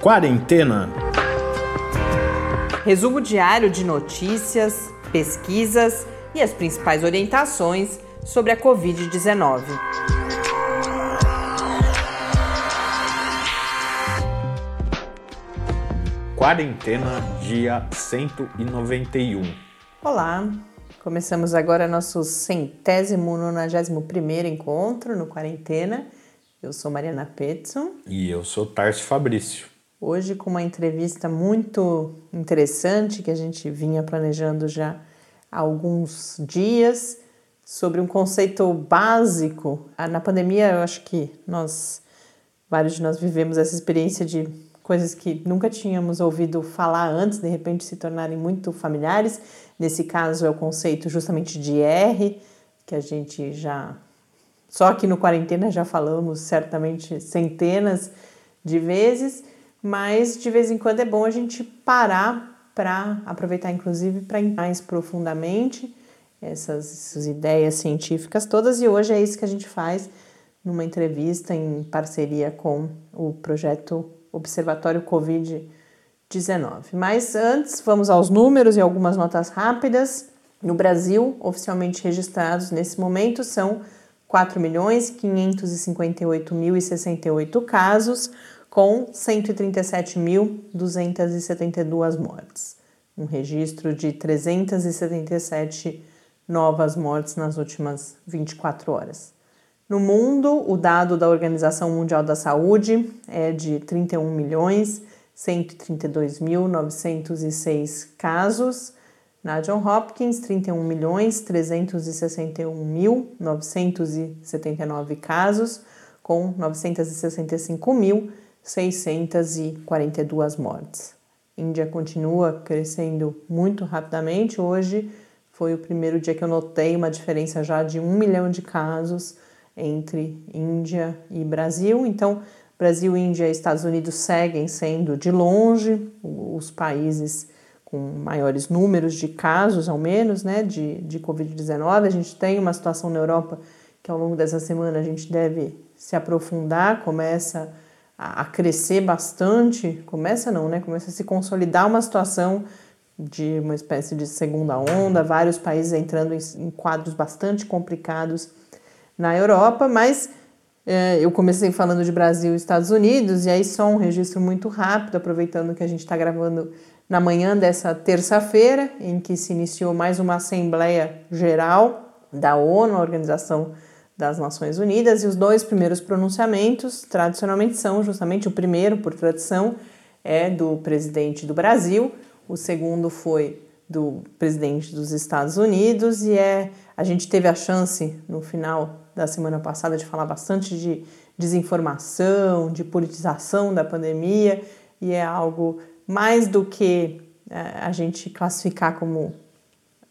Quarentena. Resumo diário de notícias, pesquisas e as principais orientações sobre a Covid-19. Quarentena, dia 191. Olá, começamos agora nosso centésimo, nonagésimo primeiro encontro no Quarentena. Eu sou Mariana Petson. E eu sou Tarso Fabrício. Hoje com uma entrevista muito interessante que a gente vinha planejando já há alguns dias sobre um conceito básico. Ah, na pandemia, eu acho que nós, vários de nós vivemos essa experiência de coisas que nunca tínhamos ouvido falar antes, de repente se tornarem muito familiares. Nesse caso é o conceito justamente de R, que a gente já só aqui no quarentena já falamos certamente centenas de vezes mas de vez em quando é bom a gente parar para aproveitar, inclusive, para mais profundamente essas, essas ideias científicas todas, e hoje é isso que a gente faz numa entrevista em parceria com o projeto Observatório Covid-19. Mas antes, vamos aos números e algumas notas rápidas. No Brasil, oficialmente registrados nesse momento são 4.558.068 casos, com 137.272 mortes, um registro de 377 novas mortes nas últimas 24 horas. No mundo, o dado da Organização Mundial da Saúde é de 31 milhões 132.906 casos. Na John Hopkins, 31 milhões 361.979 casos, com 965 mil 642 mortes. Índia continua crescendo muito rapidamente. Hoje foi o primeiro dia que eu notei uma diferença já de um milhão de casos entre Índia e Brasil. Então, Brasil, Índia e Estados Unidos seguem sendo de longe os países com maiores números de casos, ao menos, né, de, de Covid-19. A gente tem uma situação na Europa que ao longo dessa semana a gente deve se aprofundar, começa a, crescer bastante, começa não, né? Começa a se consolidar uma situação de uma espécie de segunda onda, vários países entrando em, em quadros bastante complicados na Europa, mas é, eu comecei falando de Brasil e Estados Unidos, e aí só um registro muito rápido, aproveitando que a gente está gravando na manhã dessa terça-feira, em que se iniciou mais uma Assembleia Geral da ONU, a Organização das Nações Unidas, e os dois primeiros pronunciamentos, tradicionalmente, são justamente o primeiro, por tradição, é do presidente do Brasil, o segundo foi do presidente dos Estados Unidos, e é a gente teve a chance no final da semana passada de falar bastante de desinformação, de politização da pandemia, e é algo mais do que é, a gente classificar como.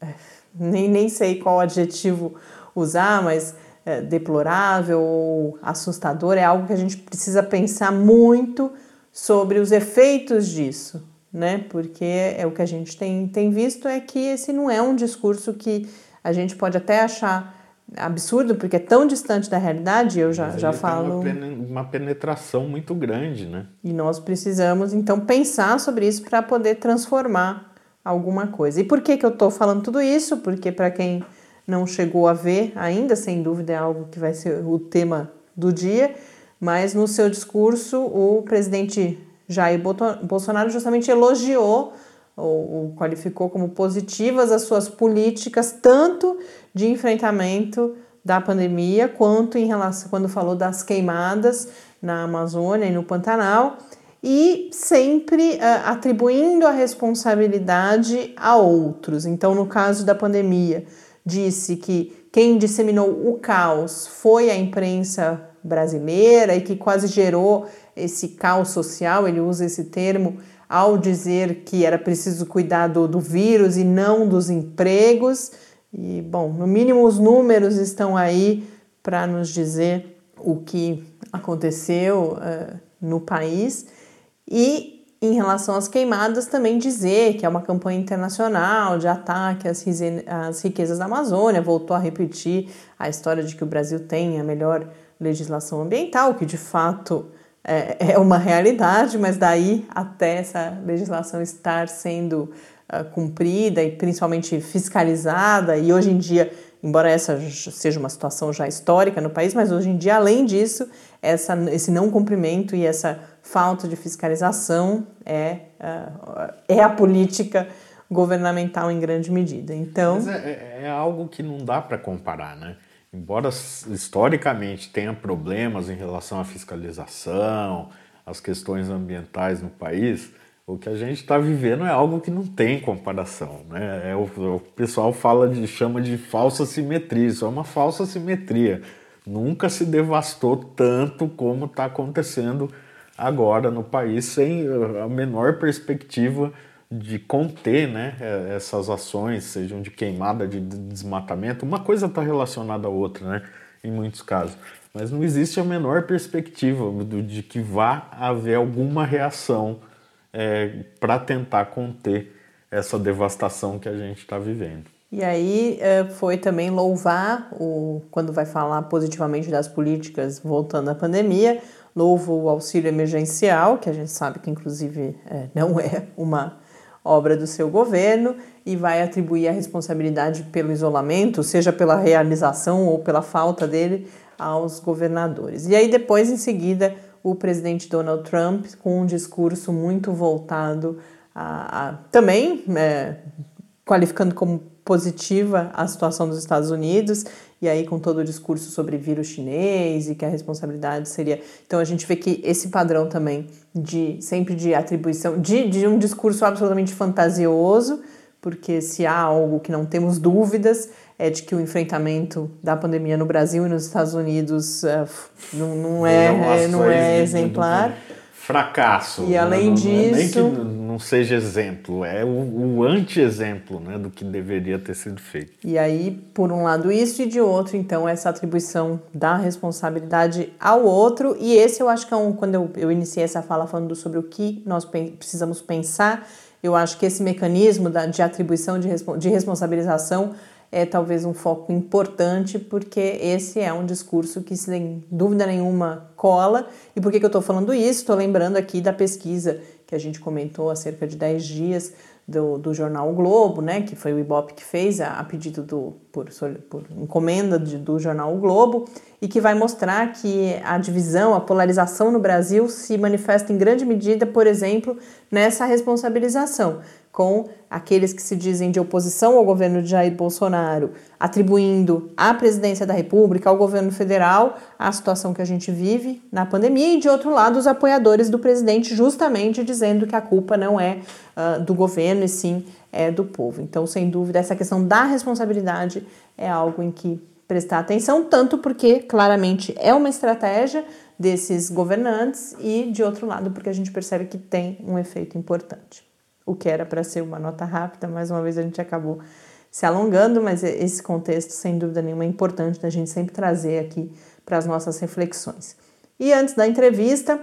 É, nem, nem sei qual adjetivo usar, mas é, deplorável ou assustador, é algo que a gente precisa pensar muito sobre os efeitos disso, né? Porque é o que a gente tem, tem visto é que esse não é um discurso que a gente pode até achar absurdo, porque é tão distante da realidade, eu já, já falo. uma penetração muito grande, né? E nós precisamos, então, pensar sobre isso para poder transformar alguma coisa. E por que, que eu estou falando tudo isso? Porque, para quem não chegou a ver ainda, sem dúvida é algo que vai ser o tema do dia, mas no seu discurso o presidente Jair Bolsonaro justamente elogiou ou, qualificou como positivas as suas políticas tanto de enfrentamento da pandemia quanto em relação quando falou das queimadas na Amazônia e no Pantanal e sempre uh, atribuindo a responsabilidade a outros. Então, no caso da pandemia, disse que quem disseminou o caos foi a imprensa brasileira e que quase gerou esse caos social, ele usa esse termo ao dizer que era preciso cuidar do, do vírus e não dos empregos. E, bom, no mínimo os números estão aí para nos dizer o que aconteceu uh, no país. E em relação às queimadas, também dizer que é uma campanha internacional de ataque às, às riquezas da Amazônia, voltou a repetir a história de que o Brasil tem a melhor legislação ambiental, que de fato é, é uma realidade, mas daí até essa legislação estar sendo uh, cumprida e principalmente fiscalizada, e hoje em dia, embora essa seja uma situação já histórica no país, mas hoje em dia, além disso, essa, esse não cumprimento e essa falta de fiscalização é, uh, é a política governamental em grande medida. Então, é, é, é algo que não dá para comparar, né? Embora historicamente tenha problemas em relação à fiscalização, às questões ambientais no país, o que a gente está vivendo é algo que não tem comparação, né? É o, o pessoal fala de chama de falsa simetria, isso é uma falsa simetria. Nunca se devastou tanto como está acontecendo agora no país, sem a menor perspectiva de conter né, é, essas ações, sejam de queimada, de desmatamento. Uma coisa está relacionada à outra, né, em muitos casos. Mas não existe a menor perspectiva de que vá haver alguma reação é, para tentar conter essa devastação que a gente está vivendo. E aí é, foi também louvar, o, quando vai falar positivamente das políticas voltando à pandemia, louvo o auxílio emergencial, que a gente sabe que inclusive é, não é uma obra do seu governo e vai atribuir a responsabilidade pelo isolamento, seja pela realização ou pela falta dele, aos governadores. E aí depois, em seguida, o presidente Donald Trump com um discurso muito voltado a, a também é, qualificando como positiva a situação dos Estados Unidos e aí com todo o discurso sobre vírus chinês e que a responsabilidade seria. Então a gente vê que esse padrão também de sempre de atribuição, de, de um discurso absolutamente fantasioso, porque se há algo que não temos dúvidas é de que o enfrentamento da pandemia no Brasil e nos Estados Unidos uh, não, não, é, não é exemplar fracasso. E além não, disso. Não é nem que não seja exemplo, é o, o anti-exemplo né, do que deveria ter sido feito. E aí, por um lado, isso, e de outro, então, essa atribuição da responsabilidade ao outro. E esse eu acho que é um. Quando eu, eu iniciei essa fala falando sobre o que nós precisamos pensar, eu acho que esse mecanismo da, de atribuição de, de responsabilização é talvez um foco importante, porque esse é um discurso que, sem dúvida nenhuma, cola. E por que, que eu estou falando isso? Estou lembrando aqui da pesquisa que a gente comentou há cerca de 10 dias do, do jornal o Globo, né, que foi o Ibope que fez a, a pedido do, por, por encomenda de, do jornal o Globo, e que vai mostrar que a divisão, a polarização no Brasil se manifesta em grande medida, por exemplo, nessa responsabilização com aqueles que se dizem de oposição ao governo de Jair Bolsonaro, atribuindo à presidência da República, ao governo federal, a situação que a gente vive na pandemia, e de outro lado, os apoiadores do presidente, justamente dizendo que a culpa não é uh, do governo e sim é do povo. Então, sem dúvida, essa questão da responsabilidade é algo em que prestar atenção, tanto porque claramente é uma estratégia desses governantes e de outro lado porque a gente percebe que tem um efeito importante o que era para ser uma nota rápida, mais uma vez a gente acabou se alongando, mas esse contexto, sem dúvida nenhuma, é importante da gente sempre trazer aqui para as nossas reflexões. E antes da entrevista,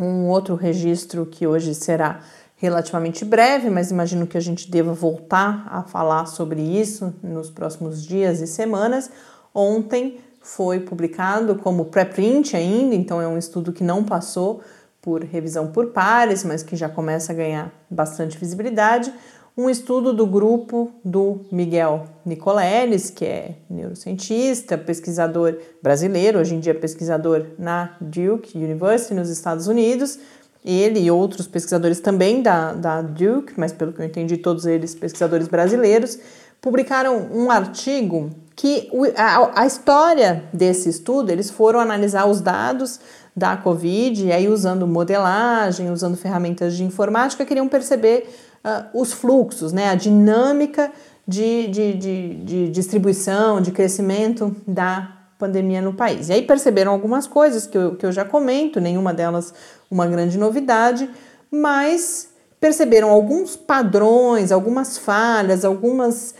um outro registro que hoje será relativamente breve, mas imagino que a gente deva voltar a falar sobre isso nos próximos dias e semanas. Ontem foi publicado como pré-print ainda, então é um estudo que não passou por revisão por pares, mas que já começa a ganhar bastante visibilidade, um estudo do grupo do Miguel Nicoleles, que é neurocientista, pesquisador brasileiro, hoje em dia pesquisador na Duke University, nos Estados Unidos. Ele e outros pesquisadores também da, da Duke, mas pelo que eu entendi, todos eles pesquisadores brasileiros, publicaram um artigo que a, a história desse estudo, eles foram analisar os dados da Covid, e aí usando modelagem, usando ferramentas de informática, queriam perceber uh, os fluxos, né, a dinâmica de, de, de, de distribuição, de crescimento da pandemia no país. E aí perceberam algumas coisas que eu, que eu já comento, nenhuma delas uma grande novidade, mas perceberam alguns padrões, algumas falhas, algumas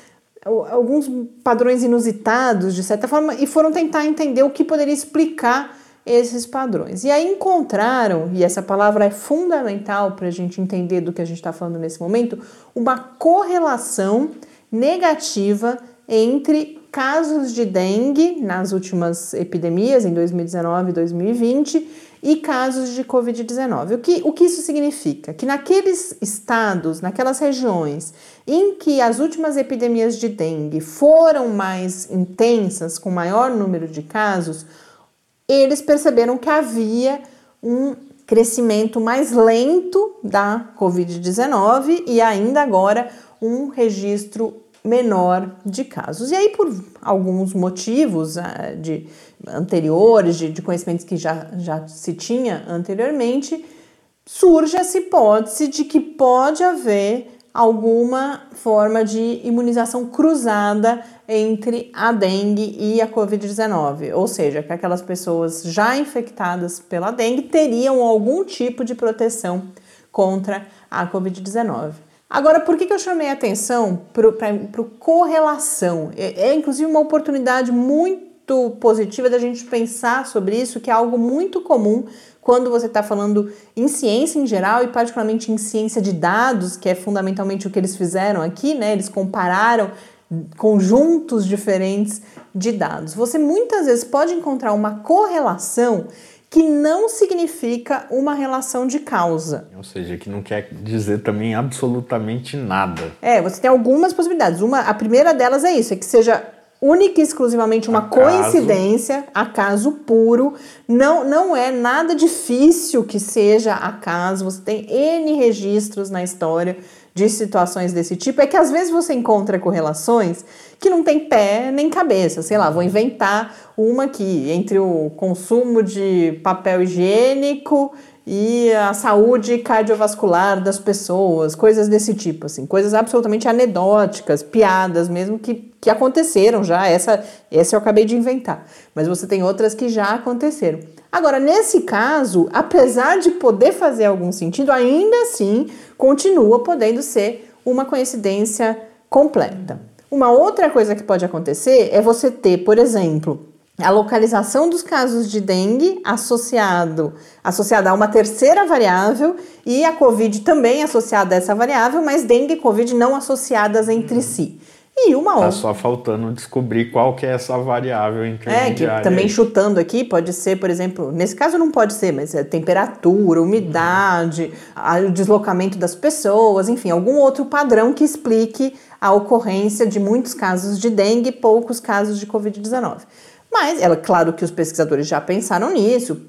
alguns padrões inusitados de certa forma e foram tentar entender o que poderia explicar esses padrões. E aí encontraram, e essa palavra é fundamental para a gente entender do que a gente está falando nesse momento, uma correlação negativa entre casos de dengue nas últimas epidemias, em 2019 e 2020, e casos de Covid-19. O que, o que isso significa? Que naqueles estados, naquelas regiões em que as últimas epidemias de dengue foram mais intensas, com maior número de casos, eles perceberam que havia um crescimento mais lento da Covid-19 e ainda agora um registro menor de casos. E aí, por alguns motivos uh, de anteriores, de, de conhecimentos que já, já se tinha anteriormente, surge essa hipótese de que pode haver alguma forma de imunização cruzada entre a dengue e a Covid-19, ou seja, que aquelas pessoas já infectadas pela dengue teriam algum tipo de proteção contra a Covid-19. Agora, por que, eu chamei a atenção para o correlação? É, é inclusive uma oportunidade muito positiva da gente pensar sobre isso, que é algo muito comum quando você está falando em ciência em geral e particularmente em ciência de dados, que é fundamentalmente o que eles fizeram aqui, né? Eles compararam conjuntos diferentes de dados. Você muitas vezes pode encontrar uma correlação que não significa uma relação de causa. Ou seja, que não quer dizer também absolutamente nada. É, você tem algumas possibilidades. Uma, a primeira delas é isso, é que seja única e exclusivamente uma acaso. coincidência, acaso puro. Não, não é nada difícil que seja acaso. Você tem N registros na história de situações desse tipo é que às vezes você encontra correlações que não tem pé nem cabeça. Sei lá, vou inventar uma aqui entre o consumo de papel higiênico e a saúde cardiovascular das pessoas, coisas desse tipo, assim, coisas absolutamente anedóticas, piadas mesmo que, que aconteceram já. Essa, essa eu acabei de inventar, mas você tem outras que já aconteceram. Agora, nesse caso, apesar de poder fazer algum sentido, ainda assim continua podendo ser uma coincidência completa. Uma outra coisa que pode acontecer é você ter, por exemplo, a localização dos casos de dengue associado, associada a uma terceira variável e a Covid também associada a essa variável, mas dengue e Covid não associadas entre si. E uma outra. Tá só faltando descobrir qual que é essa variável intermediária. É, que também chutando aqui pode ser, por exemplo, nesse caso não pode ser, mas é temperatura, umidade, o deslocamento das pessoas, enfim, algum outro padrão que explique a ocorrência de muitos casos de dengue e poucos casos de Covid-19. Mas é claro que os pesquisadores já pensaram nisso,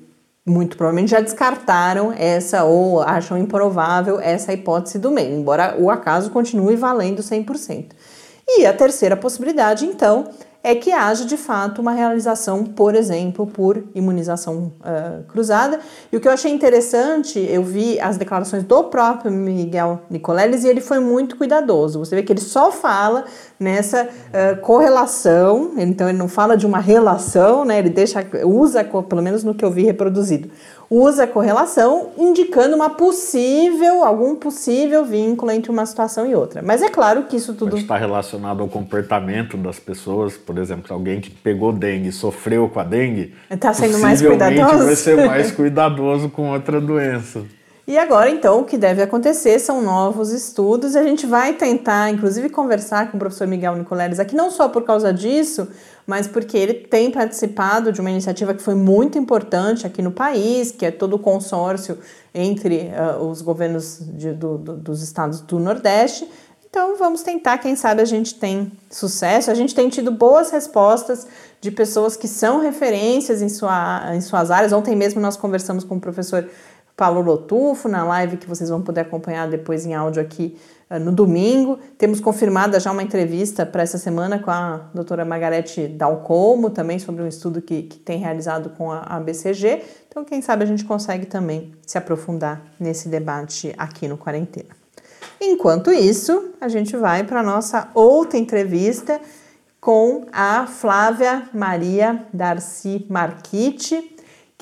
muito provavelmente já descartaram essa ou acham improvável essa hipótese do meio, embora o acaso continue valendo 100%. E a terceira possibilidade, então, é que haja de fato uma realização, por exemplo, por imunização uh, cruzada. E o que eu achei interessante, eu vi as declarações do próprio Miguel Nicoleles e ele foi muito cuidadoso. Você vê que ele só fala nessa uh, correlação, então ele não fala de uma relação, né? Ele deixa, usa, pelo menos no que eu vi reproduzido, usa a correlação indicando uma possível, algum possível vínculo entre uma situação e outra. Mas é claro que isso tudo. Pode estar relacionado ao comportamento das pessoas, por exemplo, alguém que pegou dengue e sofreu com a dengue. Está sendo mais cuidadoso. vai ser mais cuidadoso com outra doença. E agora, então, o que deve acontecer são novos estudos. E a gente vai tentar, inclusive, conversar com o professor Miguel Nicoleles aqui, não só por causa disso, mas porque ele tem participado de uma iniciativa que foi muito importante aqui no país, que é todo o consórcio entre uh, os governos de, do, do, dos estados do Nordeste. Então vamos tentar, quem sabe a gente tem sucesso. A gente tem tido boas respostas de pessoas que são referências em, sua, em suas áreas. Ontem mesmo nós conversamos com o professor Paulo Lotufo na live que vocês vão poder acompanhar depois em áudio aqui uh, no domingo. Temos confirmada já uma entrevista para essa semana com a doutora Margarete Dalcomo, também sobre um estudo que, que tem realizado com a, a BCG. Então, quem sabe a gente consegue também se aprofundar nesse debate aqui no Quarentena. Enquanto isso, a gente vai para a nossa outra entrevista com a Flávia Maria Darcy Marquite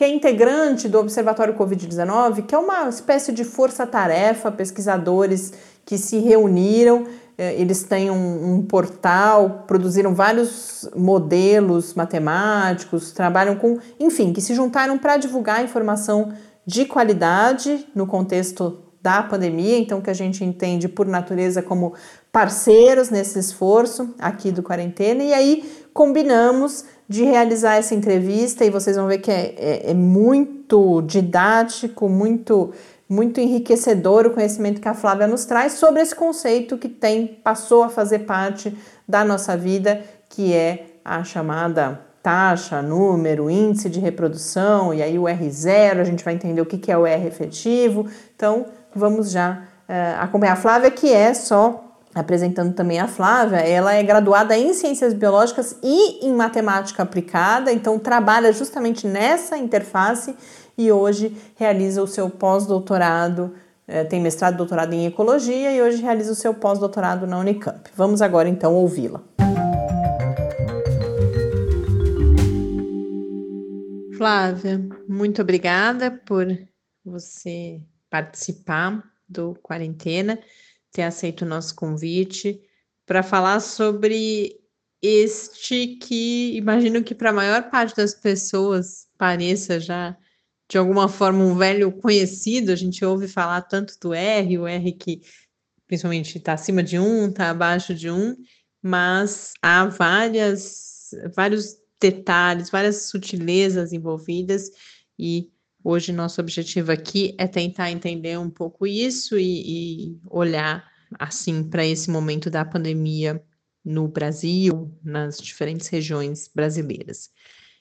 que é integrante do Observatório Covid-19, que é uma espécie de força-tarefa, pesquisadores que se reuniram, eh, eles têm um, um, portal, produziram vários modelos matemáticos, trabalham com, enfim, que se juntaram para divulgar informação de qualidade no contexto da pandemia, então que a gente entende por natureza como parceiros nesse esforço aqui do quarentena, e aí combinamos de realizar essa entrevista e vocês vão ver que é, é, é muito didático, muito muito enriquecedor o conhecimento que a Flávia nos traz sobre esse conceito que tem passou a fazer parte da nossa vida, que é a chamada taxa, número, índice de reprodução, e aí o R0, a gente vai entender o que é o R efetivo. Então, vamos já uh, acompanhar a Flávia, que é só apresentando também a Flávia, ela é graduada em Ciências Biológicas e em Matemática Aplicada, então trabalha justamente nessa interface e hoje realiza o seu pós-doutorado, eh, tem mestrado e doutorado em Ecologia e hoje realiza o seu pós-doutorado na Unicamp. Vamos agora então ouvi-la. Flávia, muito obrigada por você participar do Quarentena ter aceito o nosso convite para falar sobre este que imagino que para a maior parte das pessoas pareça já de alguma forma um velho conhecido. A gente ouve falar tanto do R, o R que principalmente está acima de um, está abaixo de um, mas há várias, vários detalhes, várias sutilezas envolvidas e Hoje, nosso objetivo aqui é tentar entender um pouco isso e, e olhar assim para esse momento da pandemia no Brasil, nas diferentes regiões brasileiras.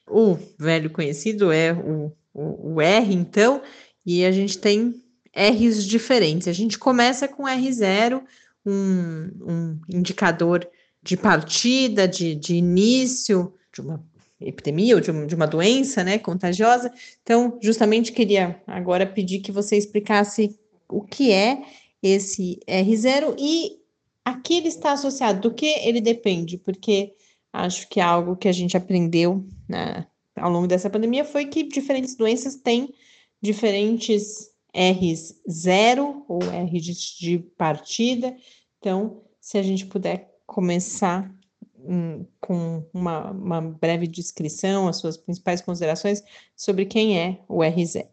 O velho conhecido é o, o, o R, então, e a gente tem R's diferentes. A gente começa com R0, um, um indicador de partida, de, de início de uma epidemia ou de, de uma doença, né, contagiosa. Então, justamente queria agora pedir que você explicasse o que é esse R0 e a que ele está associado, do que ele depende, porque acho que é algo que a gente aprendeu né, ao longo dessa pandemia foi que diferentes doenças têm diferentes R's zero ou R de partida. Então, se a gente puder começar um, com uma, uma, breve descrição, as suas principais considerações sobre quem é o R0.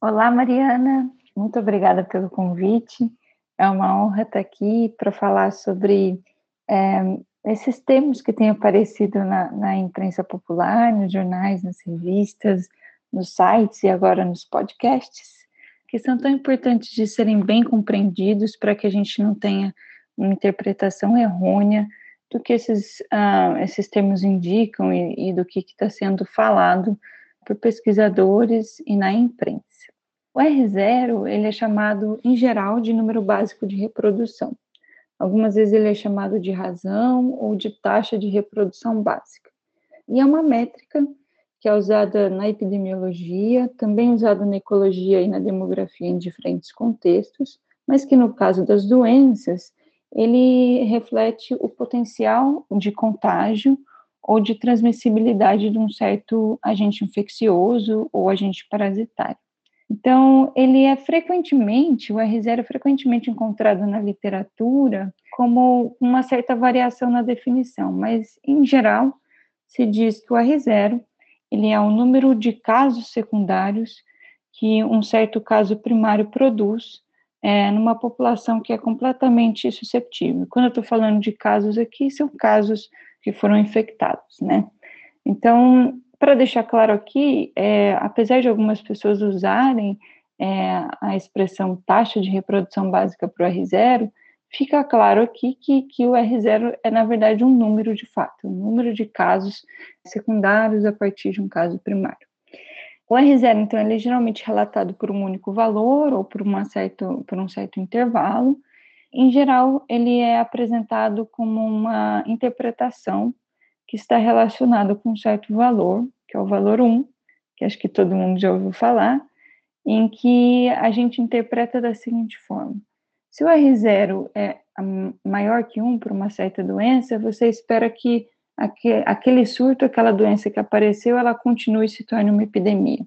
Olá, Mariana, muito obrigada pelo convite. É uma honra estar aqui para falar sobre é, esses termos que têm aparecido na, na imprensa popular, nos jornais, nas revistas, nos sites e agora nos podcasts, que são tão importantes de serem bem compreendidos para que a gente não tenha uma interpretação errônea do que esses, uh, esses termos indicam e, e do que está sendo falado por pesquisadores e na imprensa. O R0 ele é chamado, em geral, de número básico de reprodução. Algumas vezes ele é chamado de razão ou de taxa de reprodução básica. E é uma métrica que é usada na epidemiologia, também usada na ecologia e na demografia em diferentes contextos, mas que no caso das doenças ele reflete o potencial de contágio ou de transmissibilidade de um certo agente infeccioso ou agente parasitário. Então, ele é frequentemente, o R0 é frequentemente encontrado na literatura como uma certa variação na definição, mas, em geral, se diz que o R0 ele é o número de casos secundários que um certo caso primário produz é, numa população que é completamente susceptível. Quando eu estou falando de casos aqui, são casos que foram infectados, né? Então, para deixar claro aqui, é, apesar de algumas pessoas usarem é, a expressão taxa de reprodução básica para o R0, fica claro aqui que, que o R0 é, na verdade, um número de fato, um número de casos secundários a partir de um caso primário. O R0, então, ele é geralmente relatado por um único valor ou por, uma certo, por um certo intervalo. Em geral, ele é apresentado como uma interpretação que está relacionada com um certo valor, que é o valor 1, que acho que todo mundo já ouviu falar, em que a gente interpreta da seguinte forma: se o R0 é maior que 1 para uma certa doença, você espera que aquele surto, aquela doença que apareceu, ela continue e se torne uma epidemia.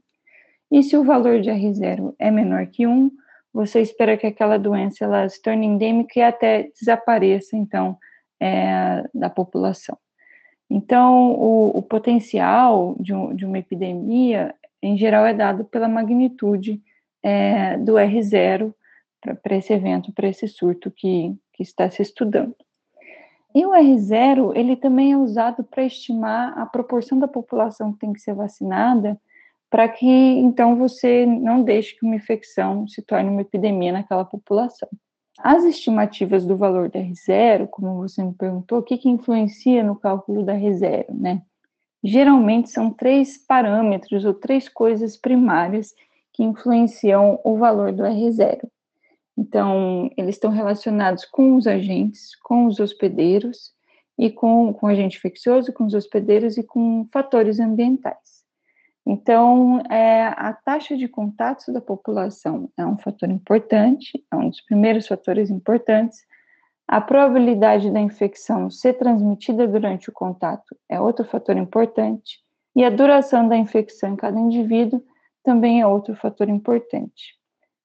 E se o valor de R0 é menor que 1, você espera que aquela doença ela se torne endêmica e até desapareça, então, é, da população. Então, o, o potencial de, um, de, uma epidemia, em geral, é dado pela magnitude é, do R0 para esse evento, para esse surto que, que está se estudando. E o R0, ele também é usado para estimar a proporção da população que tem que ser vacinada para que então você não deixe que uma infecção se torne uma epidemia naquela população. As estimativas do valor da R0, como você me perguntou, o que, que influencia no cálculo da R0, né? Geralmente são três parâmetros ou três coisas primárias que influenciam o valor do R0. Então, eles estão relacionados com os agentes, com os hospedeiros e com, com o agente infeccioso, com os hospedeiros e com fatores ambientais. Então, é, a taxa de contatos da população é um fator importante, é um dos primeiros fatores importantes. A probabilidade da infecção ser transmitida durante o contato é outro fator importante. E a duração da infecção em cada indivíduo também é outro fator importante.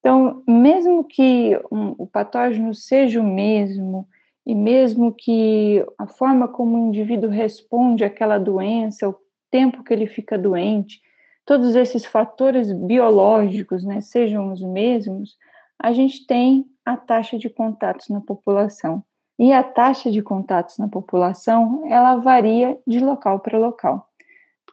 Então, mesmo que um, o patógeno seja o mesmo, e mesmo que a forma como o indivíduo responde àquela doença, o tempo que ele fica doente, todos esses fatores biológicos né, sejam os mesmos, a gente tem a taxa de contatos na população. E a taxa de contatos na população, ela varia de local para local.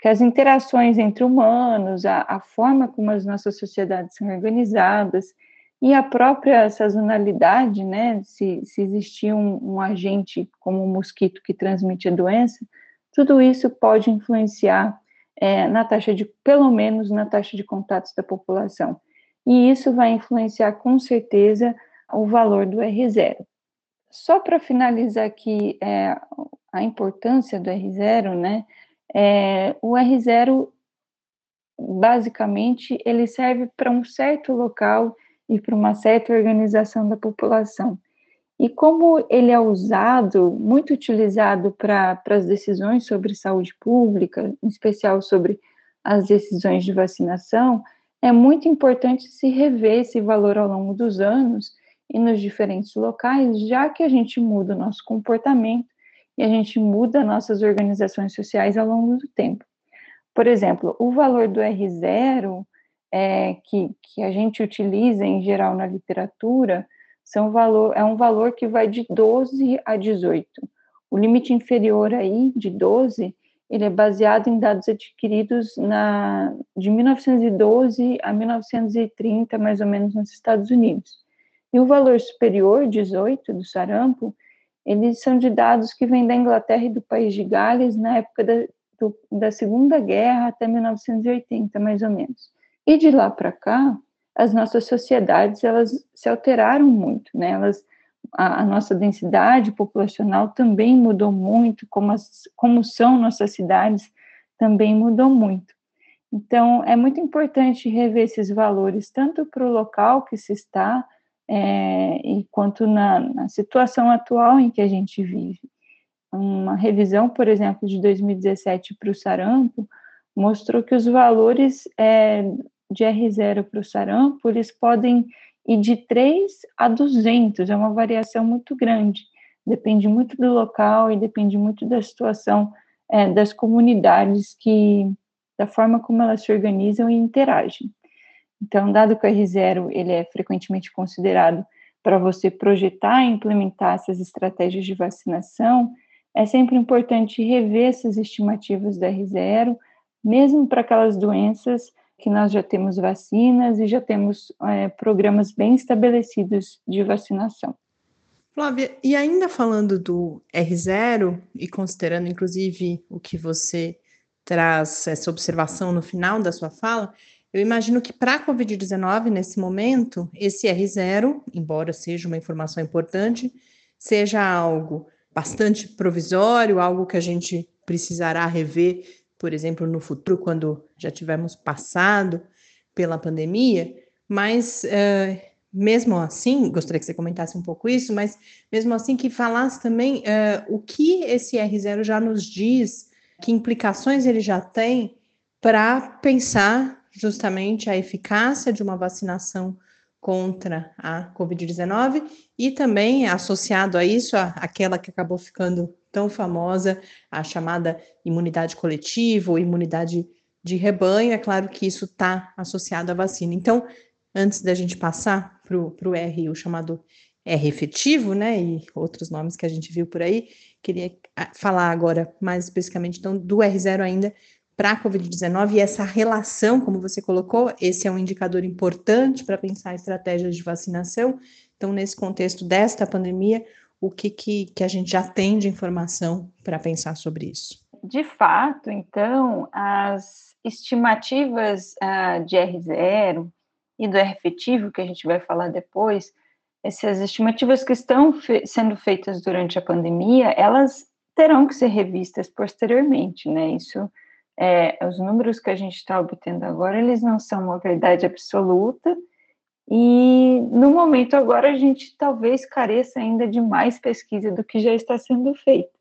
Porque as interações entre humanos, a, a forma como as nossas sociedades são organizadas e a própria sazonalidade, né, se, se existir um, um agente como o mosquito que transmite a doença, tudo isso pode influenciar é, na taxa de, pelo menos na taxa de contatos da população. E isso vai influenciar com certeza o valor do R0. Só para finalizar aqui é, a importância do R0, né? É, o R0 basicamente ele serve para um certo local e para uma certa organização da população. E como ele é usado, muito utilizado para as decisões sobre saúde pública, em especial sobre as decisões de vacinação, é muito importante se rever esse valor ao longo dos anos e nos diferentes locais, já que a gente muda o nosso comportamento e a gente muda nossas organizações sociais ao longo do tempo. Por exemplo, o valor do R0, é, que, que a gente utiliza em geral na literatura, são valor, é um valor que vai de 12 a 18. O limite inferior aí, de 12, ele é baseado em dados adquiridos na, de 1912 a 1930, mais ou menos, nos Estados Unidos. E o valor superior, 18, do sarampo, eles são de dados que vêm da Inglaterra e do país de Gales na época da, do, da Segunda Guerra até 1980, mais ou menos. E de lá para cá, as nossas sociedades elas se alteraram muito, né? Elas, a, a nossa densidade populacional também mudou muito, como, as, como são nossas cidades também mudou muito. Então, é muito importante rever esses valores, tanto para o local que se está, é, e quanto na, na situação atual em que a gente vive. Uma revisão, por exemplo, de 2017 para o sarampo, mostrou que os valores é, de R0 para o sarampo, eles podem ir de 3 a 200, é uma variação muito grande. Depende muito do local e depende muito da situação é, das comunidades que, da forma como elas se organizam e interagem. Então, dado que o R0 ele é frequentemente considerado para você projetar e implementar essas estratégias de vacinação, é sempre importante rever essas estimativas do R0, mesmo para aquelas doenças que nós já temos vacinas e já temos é, programas bem estabelecidos de vacinação. Flávia, e ainda falando do R0 e considerando inclusive o que você traz essa observação no final da sua fala, eu imagino que para a Covid-19, nesse momento, esse R0, embora seja uma informação importante, seja algo bastante provisório, algo que a gente precisará rever por exemplo, no futuro, quando já tivermos passado pela pandemia, mas uh, mesmo assim, gostaria que você comentasse um pouco isso, mas mesmo assim que falasse também uh, o que esse R0 já nos diz, que implicações ele já tem para pensar justamente a eficácia de uma vacinação contra a Covid-19 e também associado a isso, a, aquela que acabou ficando tão famosa, a chamada imunidade coletiva ou imunidade de rebanho. É claro que isso está associado à vacina. Então, antes da gente passar para o R, o chamado R efetivo, né, e outros nomes que a gente viu por aí, queria ah, falar agora mais especificamente então, do R0 ainda, para a Covid-19 e essa relação, como você colocou, esse é um indicador importante para pensar estratégias de vacinação. Então, nesse contexto desta pandemia, o que, que, que a gente já tem de informação para pensar sobre isso? De fato, então, as estimativas uh, de R0 e do R efetivo, que a gente vai falar depois, essas estimativas que estão fe sendo feitas durante a pandemia, elas terão que ser revistas posteriormente, né? Isso, é, os números que a gente está obtendo agora, eles não são uma verdade absoluta, e no momento agora a gente talvez careça ainda de mais pesquisa do que já está sendo feita.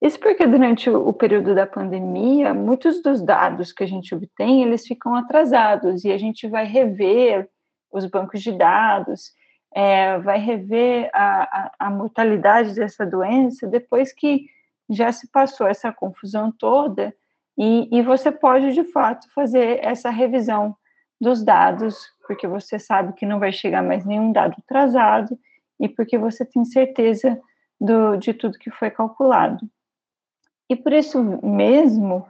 Isso porque durante o, período da pandemia, muitos dos dados que a gente obtém, eles ficam atrasados. E a gente vai rever os bancos de dados, é, vai rever a, a, a mortalidade dessa doença depois que já se passou essa confusão toda e, e você pode, de fato, fazer essa revisão dos dados, porque você sabe que não vai chegar mais nenhum dado atrasado e porque você tem certeza do, de tudo que foi calculado. E por isso mesmo,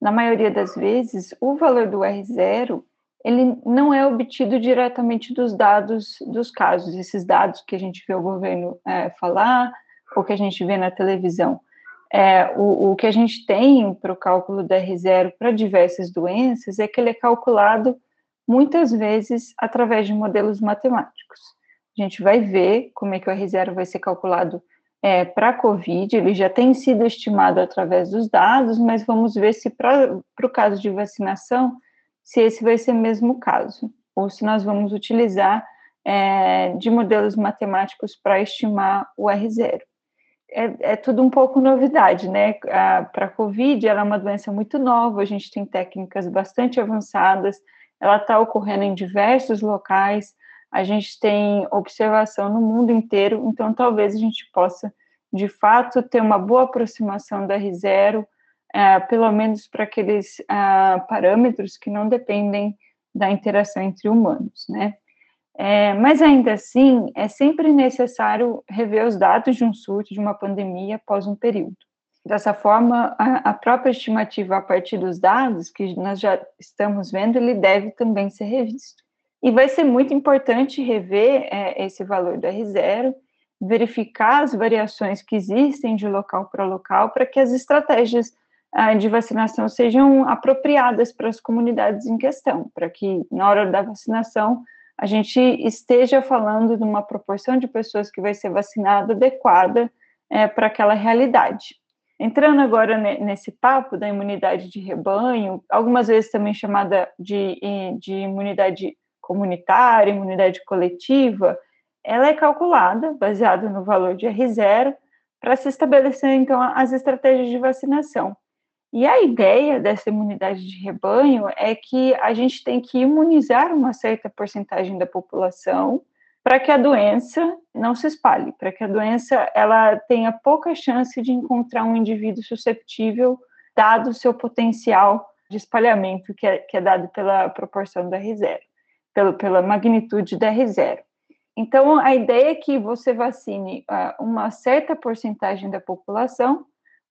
na maioria das vezes, o valor do R0 ele não é obtido diretamente dos dados dos casos, esses dados que a gente vê o governo é, falar ou que a gente vê na televisão. É, o, o que a gente tem para o cálculo do R0 para diversas doenças é que ele é calculado muitas vezes através de modelos matemáticos. A gente vai ver como é que o R0 vai ser calculado é, para a COVID, ele já tem sido estimado através dos dados, mas vamos ver se para o caso de vacinação, se esse vai ser mesmo o caso, ou se nós vamos utilizar é, de modelos matemáticos para estimar o R0. É, é, tudo um pouco novidade, né? Para a COVID, ela é uma doença muito nova, a gente tem técnicas bastante avançadas, ela está ocorrendo em diversos locais, a gente tem observação no mundo inteiro, então talvez a gente possa, de fato, ter uma boa aproximação da R0, é, pelo menos para aqueles é, parâmetros que não dependem da interação entre humanos, né? É, mas ainda assim, é sempre necessário rever os dados de um surto, de uma pandemia após um período. Dessa forma, a, a, própria estimativa a partir dos dados que nós já estamos vendo, ele deve também ser revisto. E vai ser muito importante rever é, esse valor do R0, verificar as variações que existem de local para local, para que as estratégias ah, de vacinação sejam apropriadas para as comunidades em questão, para que na hora da vacinação a gente esteja falando de uma proporção de pessoas que vai ser vacinada adequada é, para aquela realidade. Entrando agora nesse papo da imunidade de rebanho, algumas vezes também chamada de, de imunidade comunitária, imunidade coletiva, ela é calculada baseada no valor de R0 para se estabelecer então as estratégias de vacinação. E a ideia dessa imunidade de rebanho é que a gente tem que imunizar uma certa porcentagem da população para que a doença não se espalhe, para que a doença ela tenha pouca chance de encontrar um indivíduo susceptível, dado o seu potencial de espalhamento que é, que é dado pela proporção da R0 pelo, pela magnitude da R0. Então, a ideia é que você vacine uh, uma certa porcentagem da população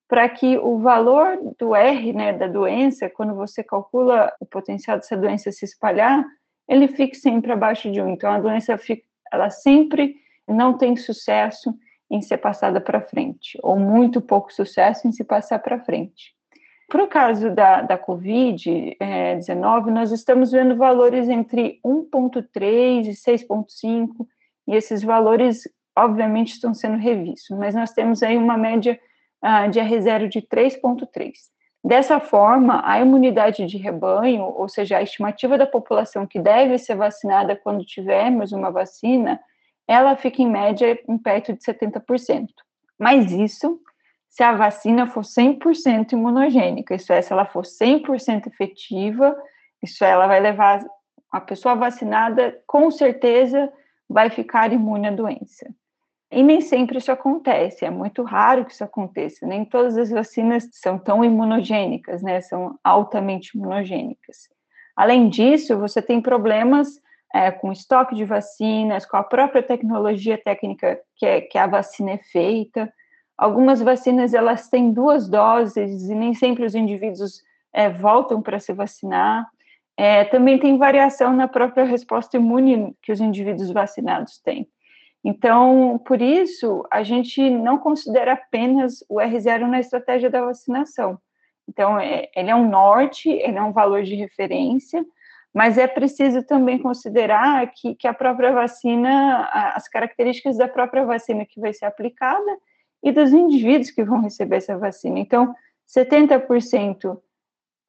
para que o valor do R, né, da doença, quando você calcula o potencial dessa doença se espalhar, ele fique sempre abaixo de 1. Então, a doença fica, ela sempre não tem sucesso em ser passada para frente, ou muito pouco sucesso em se passar para frente. Para o caso da, da Covid-19, é, nós estamos vendo valores entre 1,3 e 6,5, e esses valores, obviamente, estão sendo revistos, mas nós temos aí uma média uh, de R0 de 3,3. Dessa forma, a imunidade de rebanho, ou seja, a estimativa da população que deve ser vacinada quando tivermos uma vacina, ela fica em média em perto de 70%. Mas isso se a vacina for 100% imunogênica, isso é, se ela for 100% efetiva, isso é, ela vai levar a pessoa vacinada, com certeza, vai ficar imune à doença. E nem sempre isso acontece, é muito raro que isso aconteça. Nem todas as vacinas são tão imunogênicas, né? São altamente imunogênicas. Além disso, você tem problemas é, com estoque de vacinas, com a própria tecnologia técnica que, é, que a vacina é feita. Algumas vacinas elas têm duas doses e nem sempre os indivíduos é, voltam para se vacinar. É, também tem variação na própria resposta imune que os indivíduos vacinados têm. Então, por isso, a gente não considera apenas o R0 na estratégia da vacinação. Então, é, ele é um norte, ele é um valor de referência, mas é preciso também considerar que, que a própria vacina, as características da própria vacina que vai ser aplicada e dos indivíduos que vão receber essa vacina. Então, 70%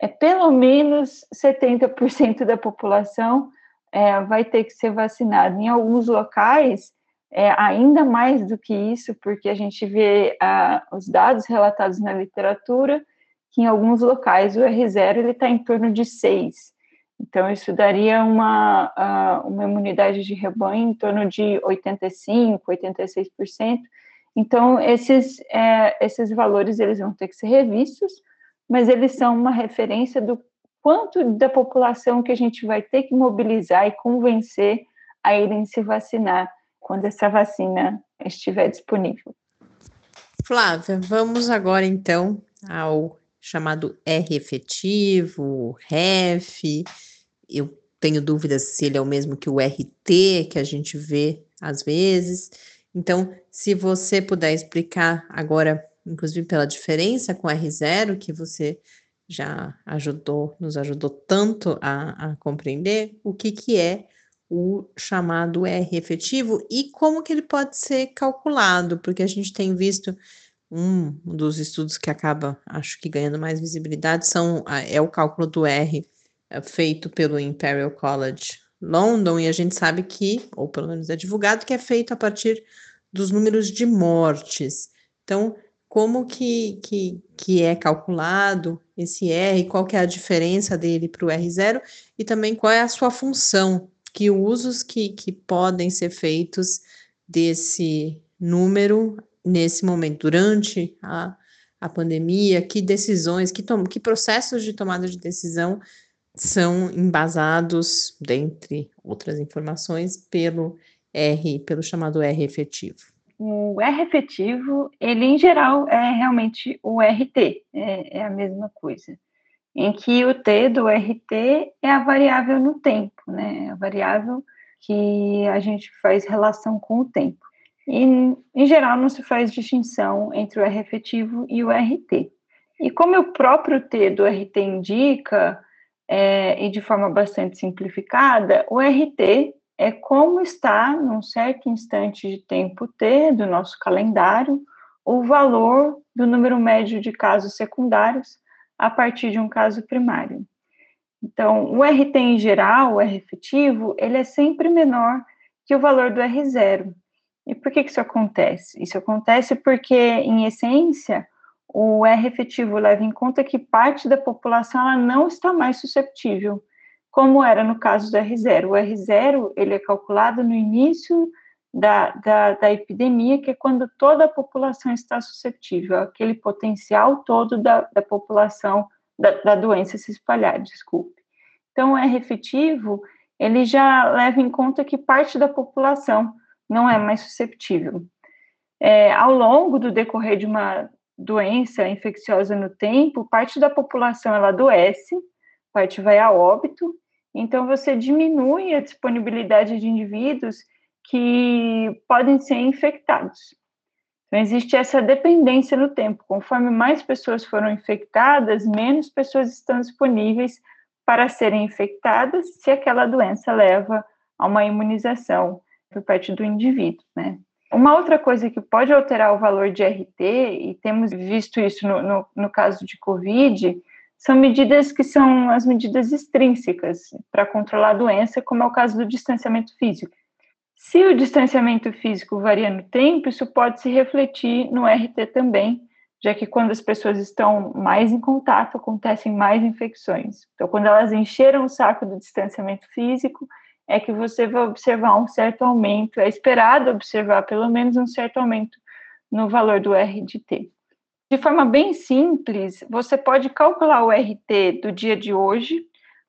é pelo menos 70% da população é, vai ter que ser vacinada. Em alguns locais, é, ainda mais do que isso, porque a gente vê ah, os dados relatados na literatura, que em alguns locais o R0 está em torno de 6. Então, isso daria uma, uh, uma imunidade de rebanho em torno de 85%, 86%. Então, esses, é, esses valores eles vão ter que ser revistos, mas eles são uma referência do quanto da população que a gente vai ter que mobilizar e convencer a irem se vacinar quando essa vacina estiver disponível. Flávia, vamos agora então ao chamado R efetivo, REF. Eu tenho dúvidas se ele é o mesmo que o RT, que a gente vê às vezes. Então, se você puder explicar agora inclusive pela diferença com R0, que você já ajudou, nos ajudou tanto a, a compreender o que, que é o chamado R efetivo e como que ele pode ser calculado, porque a gente tem visto um dos estudos que acaba, acho que ganhando mais visibilidade, são, é o cálculo do R é, feito pelo Imperial College London, e a gente sabe que, ou pelo menos é divulgado, que é feito a partir dos números de mortes. Então, como que, que, que é calculado esse R, qual que é a diferença dele para o R0 e também qual é a sua função, que usos que, que podem ser feitos desse número nesse momento, durante a, a pandemia, que decisões, que, tom, que processos de tomada de decisão são embasados, dentre outras informações, pelo R, pelo chamado R efetivo? O R efetivo, ele em geral é realmente o RT, é, é, a mesma coisa, em que o T do RT é a variável no tempo, né? A variável que a gente faz relação com o tempo. E, em geral, não se faz distinção entre o R efetivo e o RT. E como o próprio T do RT indica, é, e de forma bastante simplificada, o RT é como está, num certo instante de tempo T do nosso calendário, o valor do número médio de casos secundários a partir de um caso primário. Então, o RT em geral, o R efetivo, ele é sempre menor que o valor do R0. E por que, que isso acontece? Isso acontece porque, em essência, o R efetivo leva em conta que parte da população ela não está mais susceptível como era no caso do R0. O R0 ele é calculado no início da, da, da, epidemia, que é quando toda a população está suscetível, aquele potencial todo da, da população da, da, doença se espalhar, desculpe. Então, o R efetivo, ele já leva em conta que parte da população não é mais susceptível. É, ao longo do decorrer de uma doença infecciosa no tempo, parte da população ela adoece, parte vai a óbito, então, você diminui a disponibilidade de indivíduos que podem ser infectados. Então, existe essa dependência no tempo. Conforme mais pessoas foram infectadas, menos pessoas estão disponíveis para serem infectadas se aquela doença leva a uma imunização por parte do indivíduo, né? Uma outra coisa que pode alterar o valor de RT, e temos visto isso no, no, no caso de Covid, são medidas que são as medidas extrínsecas para controlar a doença, como é o caso do distanciamento físico. Se o distanciamento físico varia no tempo, isso pode se refletir no RT também, já que quando as pessoas estão mais em contato, acontecem mais infecções. Então, quando elas encheram o saco do distanciamento físico, é que você vai observar um certo aumento, é esperado observar pelo menos um certo aumento no valor do RT. De forma bem simples, você pode calcular o RT do dia de hoje,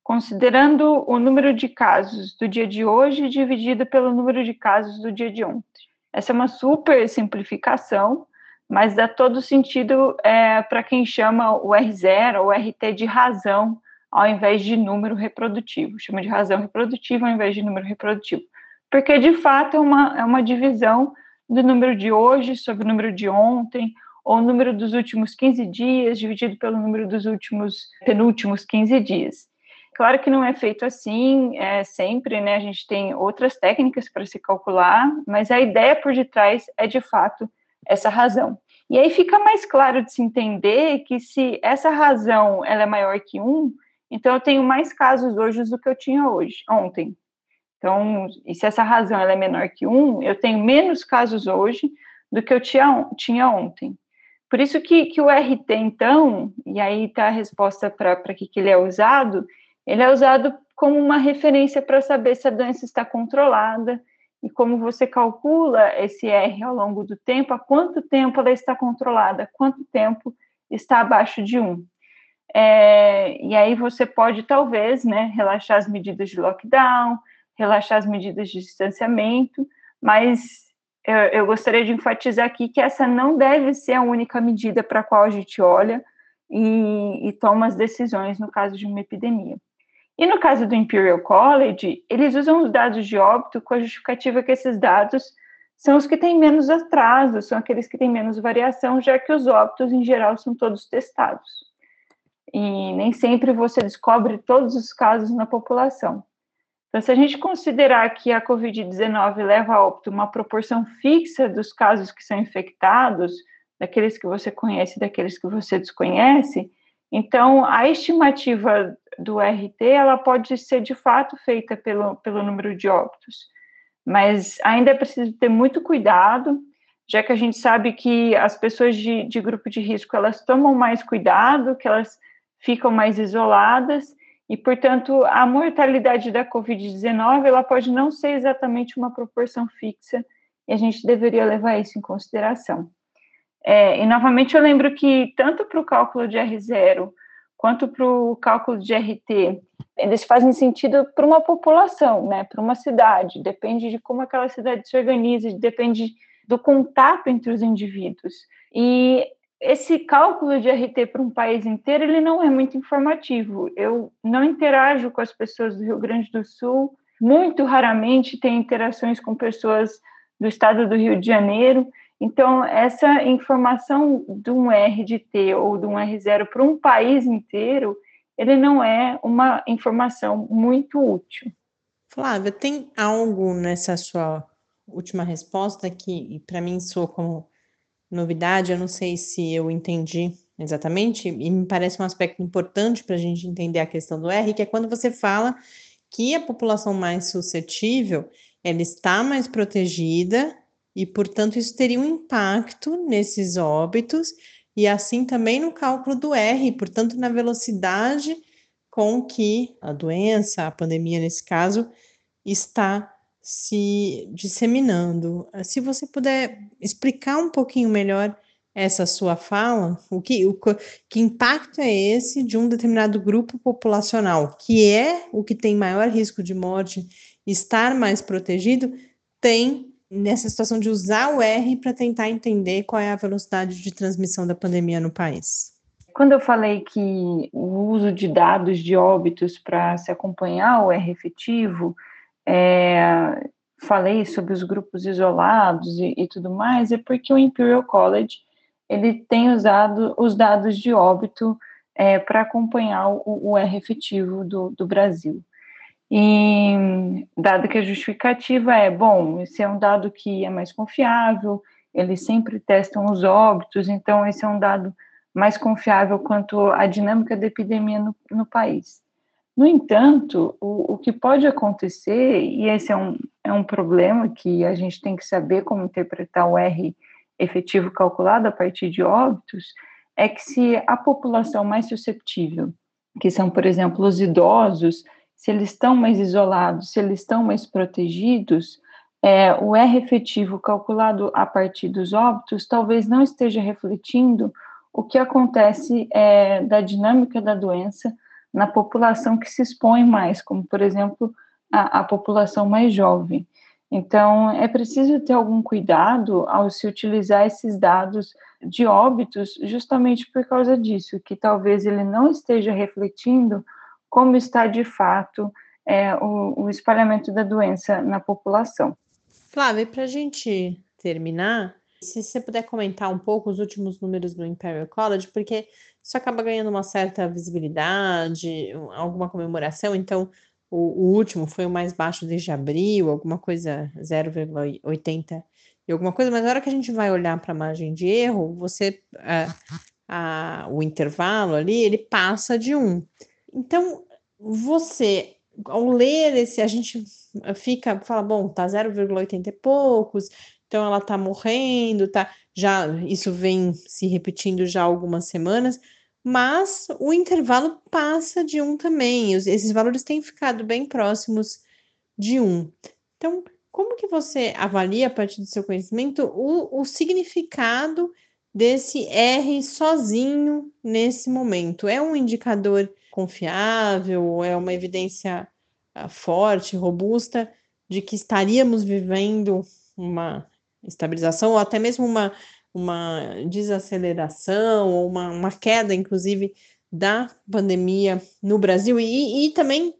considerando o número de casos do dia de hoje dividido pelo número de casos do dia de ontem. Essa é uma super simplificação, mas dá todo sentido é, para quem chama o R0 ou RT de razão, ao invés de número reprodutivo. Chama de razão reprodutiva ao invés de número reprodutivo. Porque, de fato, é uma, é uma divisão do número de hoje sobre o número de ontem, ou o número dos últimos 15 dias dividido pelo número dos últimos penúltimos 15 dias. Claro que não é feito assim é, sempre, né? A gente tem outras técnicas para se calcular, mas a ideia por detrás é de fato essa razão. E aí fica mais claro de se entender que se essa razão ela é maior que um, então eu tenho mais casos hoje do que eu tinha hoje, ontem. Então, e se essa razão ela é menor que um, eu tenho menos casos hoje do que eu tinha, tinha ontem. Por isso que, que o RT, então, e aí está a resposta para que, que ele é usado, ele é usado como uma referência para saber se a doença está controlada e como você calcula esse R ao longo do tempo, há quanto tempo ela está controlada, quanto tempo está abaixo de 1. É, e aí você pode, talvez, né, relaxar as medidas de lockdown, relaxar as medidas de distanciamento, mas eu, eu gostaria de enfatizar aqui que essa não deve ser a única medida para a qual a gente olha e, e toma as decisões no caso de uma epidemia. E no caso do Imperial College, eles usam os dados de óbito com a justificativa que esses dados são os que têm menos atraso, são aqueles que têm menos variação, já que os óbitos, em geral, são todos testados. E nem sempre você descobre todos os casos na população. Então, se a gente considerar que a Covid-19 leva a óbito uma proporção fixa dos casos que são infectados, daqueles que você conhece e daqueles que você desconhece, então a estimativa do RT ela pode ser de fato feita pelo, pelo número de óbitos, mas ainda é preciso ter muito cuidado, já que a gente sabe que as pessoas de, de grupo de risco elas tomam mais cuidado, que elas ficam mais isoladas e, portanto, a mortalidade da Covid-19 ela pode não ser exatamente uma proporção fixa e a gente deveria levar isso em consideração. É, e, novamente, eu lembro que tanto para o cálculo de R0 quanto para o cálculo de RT, eles fazem sentido para uma população, né, para uma cidade, depende de como aquela cidade se organiza, depende do contato entre os indivíduos. E esse cálculo de RT para um país inteiro, ele não é muito informativo. Eu não interajo com as pessoas do Rio Grande do Sul, muito raramente tenho interações com pessoas do estado do Rio de Janeiro. Então, essa informação de um RDT ou de um R0 para um país inteiro, ele não é uma informação muito útil. Flávia, tem algo nessa sua última resposta que, para mim, soa como novidade, eu não sei se eu entendi exatamente, e me parece um aspecto importante para a gente entender a questão do R, que é quando você fala que a população mais suscetível ela está mais protegida e, portanto, isso teria um impacto nesses óbitos e assim também no cálculo do R, portanto, na velocidade com que a doença, a pandemia nesse caso, está se disseminando. Se você puder explicar um pouquinho melhor essa sua fala, o que, o, que impacto é esse de um determinado grupo populacional, que é o que tem maior risco de morte, estar mais protegido, tem nessa situação de usar o R para tentar entender qual é a velocidade de transmissão da pandemia no país? Quando eu falei que o uso de dados de óbitos para se acompanhar o R efetivo, é, falei sobre os grupos isolados e, e, tudo mais, é porque o Imperial College ele tem usado os dados de óbito é, para acompanhar o, o, R efetivo do, do Brasil. E dado que a justificativa é, bom, esse é um dado que é mais confiável, eles sempre testam os óbitos, então esse é um dado mais confiável quanto à dinâmica da epidemia no, no país. No entanto, o, o que pode acontecer, e esse é um, é um problema que a gente tem que saber como interpretar o R efetivo calculado a partir de óbitos, é que se a população mais susceptível, que são, por exemplo, os idosos, se eles estão mais isolados, se eles estão mais protegidos, é, o R efetivo calculado a partir dos óbitos talvez não esteja refletindo o que acontece é, da dinâmica da doença na população que se expõe mais, como, por exemplo, a, a população mais jovem. Então, é preciso ter algum cuidado ao se utilizar esses dados de óbitos, justamente por causa disso, que talvez ele não esteja refletindo como está de fato é, o, o espalhamento da doença na população. Flávia, para a gente terminar, se você puder comentar um pouco os últimos números do Imperial College, porque isso acaba ganhando uma certa visibilidade, alguma comemoração, então o, o último foi o mais baixo desde abril, alguma coisa 0,80 e alguma coisa, mas na hora que a gente vai olhar para a margem de erro, você a, o intervalo ali, ele passa de 1. Então, você, ao ler esse, a gente fica, fala, bom, tá 0,80 e poucos, então ela tá morrendo, tá, já, isso vem se repetindo já algumas semanas, mas o intervalo passa de um também, esses valores têm ficado bem próximos de um. Então, como que você avalia, a partir do seu conhecimento, o, o significado desse R sozinho nesse momento? É um indicador confiável? É uma evidência uh, forte, robusta, de que estaríamos vivendo uma estabilização ou até mesmo uma, uma desaceleração ou uma, uma queda, inclusive, da pandemia no Brasil e, e também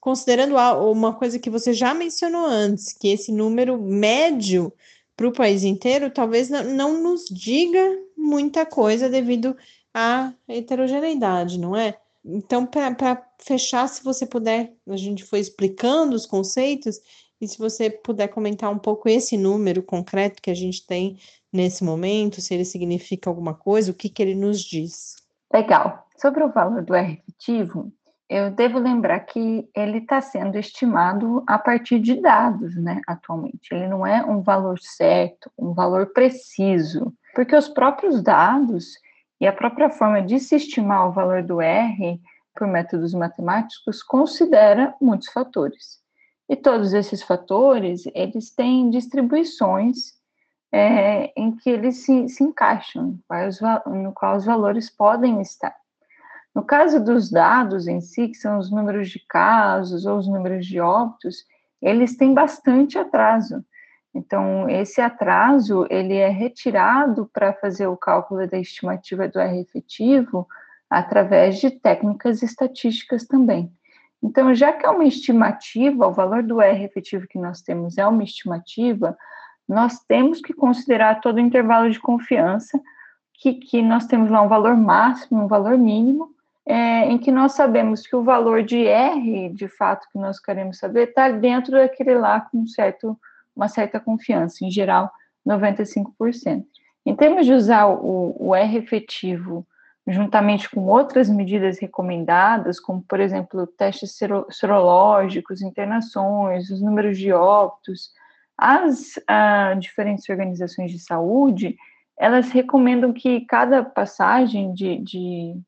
considerando uma coisa que você já mencionou antes, que esse número médio para o país inteiro talvez não, não nos diga muita coisa devido à heterogeneidade, não é? Então, para fechar, se você puder, a gente foi explicando os conceitos, e se você puder comentar um pouco esse número concreto que a gente tem nesse momento, se ele significa alguma coisa, o que, que ele nos diz. Legal. Sobre o valor do R efetivo, eu devo lembrar que ele está sendo estimado a partir de dados, né, atualmente. Ele não é um valor certo, um valor preciso, porque os próprios dados e a própria forma de se estimar o valor do R por métodos matemáticos considera muitos fatores. E todos esses fatores, eles têm distribuições é, em que eles se, se encaixam, no qual os valores podem estar. No caso dos dados em si, que são os números de casos ou os números de óbitos, eles têm bastante atraso. Então, esse atraso, ele é retirado para fazer o cálculo da estimativa do R efetivo através de técnicas estatísticas também. Então, já que é uma estimativa, o valor do R efetivo que nós temos é uma estimativa, nós temos que considerar todo o intervalo de confiança, que, que nós temos lá um valor máximo, um valor mínimo, é, em que nós sabemos que o valor de R, de fato, que nós queremos saber, está dentro daquele lá com um certo uma certa confiança, em geral, 95%. Em termos de usar o, o R efetivo juntamente com outras medidas recomendadas, como, por exemplo, testes serológicos, internações, os números de óbitos, as ah, diferentes organizações de saúde, elas recomendam que cada passagem de, de,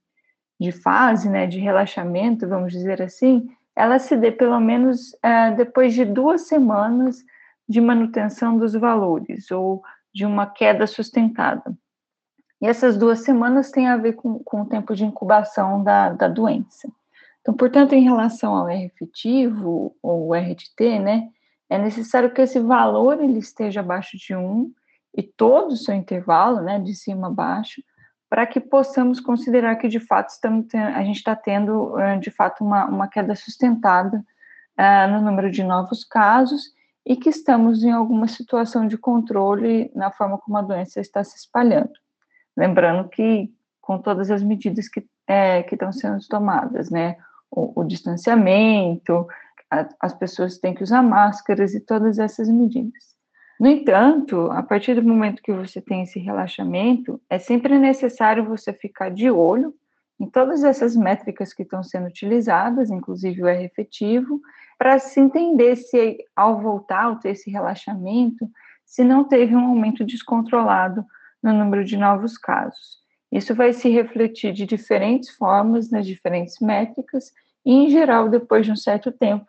de fase, né, de relaxamento, vamos dizer assim, ela se dê pelo menos ah, depois de duas semanas de manutenção dos valores ou de uma queda sustentada. E essas duas semanas têm a ver com, com o tempo de incubação da, da doença. Então, portanto, em relação ao R efetivo, ou R de T, né, é necessário que esse valor ele esteja abaixo de 1 e todo o seu intervalo, né, de cima a baixo, para que possamos considerar que, de fato, estamos a gente está tendo, de fato, uma, uma queda sustentada uh, no número de novos casos e que estamos em alguma situação de controle na forma como a doença está se espalhando. Lembrando que com todas as medidas que, é, que estão sendo tomadas, né? O, o distanciamento, a, as pessoas têm que usar máscaras e todas essas medidas. No entanto, a partir do momento que você tem esse relaxamento, é sempre necessário você ficar de olho em todas essas métricas que estão sendo utilizadas, inclusive o R efetivo, para se entender se ao voltar, ao ter esse relaxamento, se não teve um aumento descontrolado no número de novos casos. Isso vai se refletir de diferentes formas nas diferentes métricas e, em geral, depois de um certo tempo,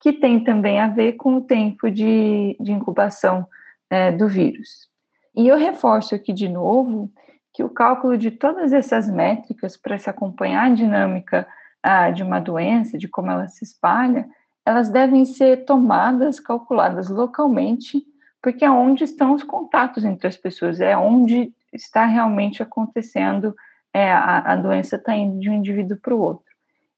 que tem também a ver com o tempo de, de incubação é, do vírus. E eu reforço aqui de novo que o cálculo de todas essas métricas para se acompanhar a dinâmica ah, de uma doença, de como ela se espalha, elas devem ser tomadas, calculadas localmente, porque é onde estão os contatos entre as pessoas, é onde está realmente acontecendo, é, a, a doença está indo de um indivíduo para o outro.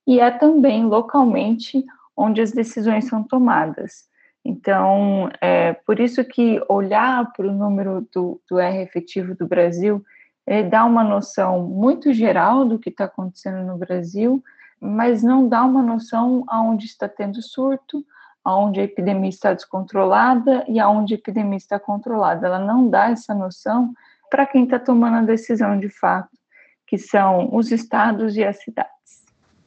E é também localmente onde as decisões são tomadas. Então, é por isso que olhar para o número do, do R efetivo do Brasil ele dá uma noção muito geral do que está acontecendo no Brasil, mas não dá uma noção aonde está tendo surto, aonde a epidemia está descontrolada e aonde a epidemia está controlada. Ela não dá essa noção para quem está tomando a decisão de fato, que são os estados e as cidades.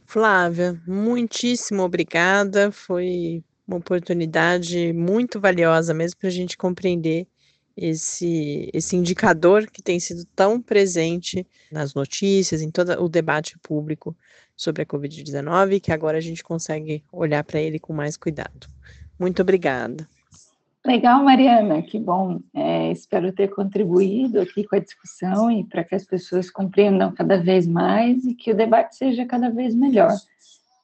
Flávia, muitíssimo obrigada. Foi uma oportunidade muito valiosa mesmo para a gente compreender esse, esse indicador que tem sido tão presente nas notícias, em todo o debate público sobre a Covid-19, que agora a gente consegue olhar para ele com mais cuidado. Muito obrigada. Legal, Mariana, que bom. É, espero ter contribuído aqui com a discussão e para que as pessoas compreendam cada vez mais e que o debate seja cada vez melhor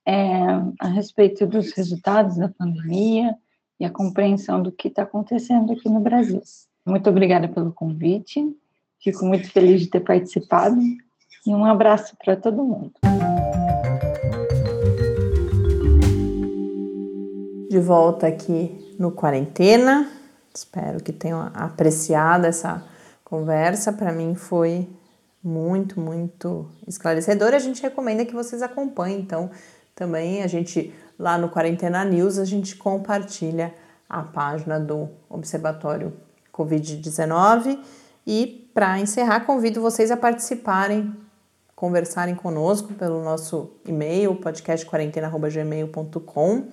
é, a respeito dos resultados da pandemia e a compreensão do que está acontecendo aqui no Brasil. Muito obrigada pelo convite. Fico muito feliz de ter participado e um abraço para todo mundo. De volta aqui no Quarentena. Espero que tenham apreciado essa conversa. Para mim foi muito, muito esclarecedora. A gente recomenda que vocês acompanhem. Então, também a gente lá no Quarentena News a gente compartilha a página do Observatório Covid-19. E para encerrar, convido vocês a participarem, conversarem conosco pelo nosso e-mail, podcastquarentena.gmail.com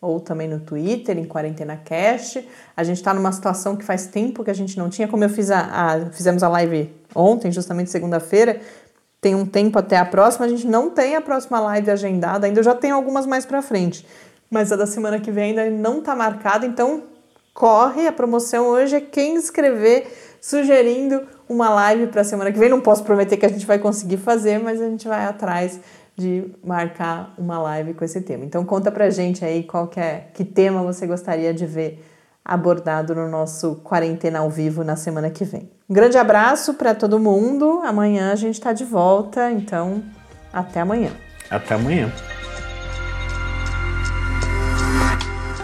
ou também no Twitter, em QuarentenaCast. A gente está numa situação que faz tempo que a gente não tinha, como eu fiz a, a fizemos a live ontem, justamente segunda-feira, tem um tempo até a próxima, a gente não tem a próxima live agendada, ainda eu já tenho algumas mais para frente, mas a da semana que vem ainda não está marcada, então corre, a promoção hoje é quem escrever sugerindo uma live para a semana que vem. Não posso prometer que a gente vai conseguir fazer, mas a gente vai atrás de marcar uma live com esse tema. Então conta pra gente aí qual que é, que tema você gostaria de ver abordado no nosso quarentena ao vivo na semana que vem. Um grande abraço para todo mundo. Amanhã a gente está de volta, então até amanhã. Até amanhã.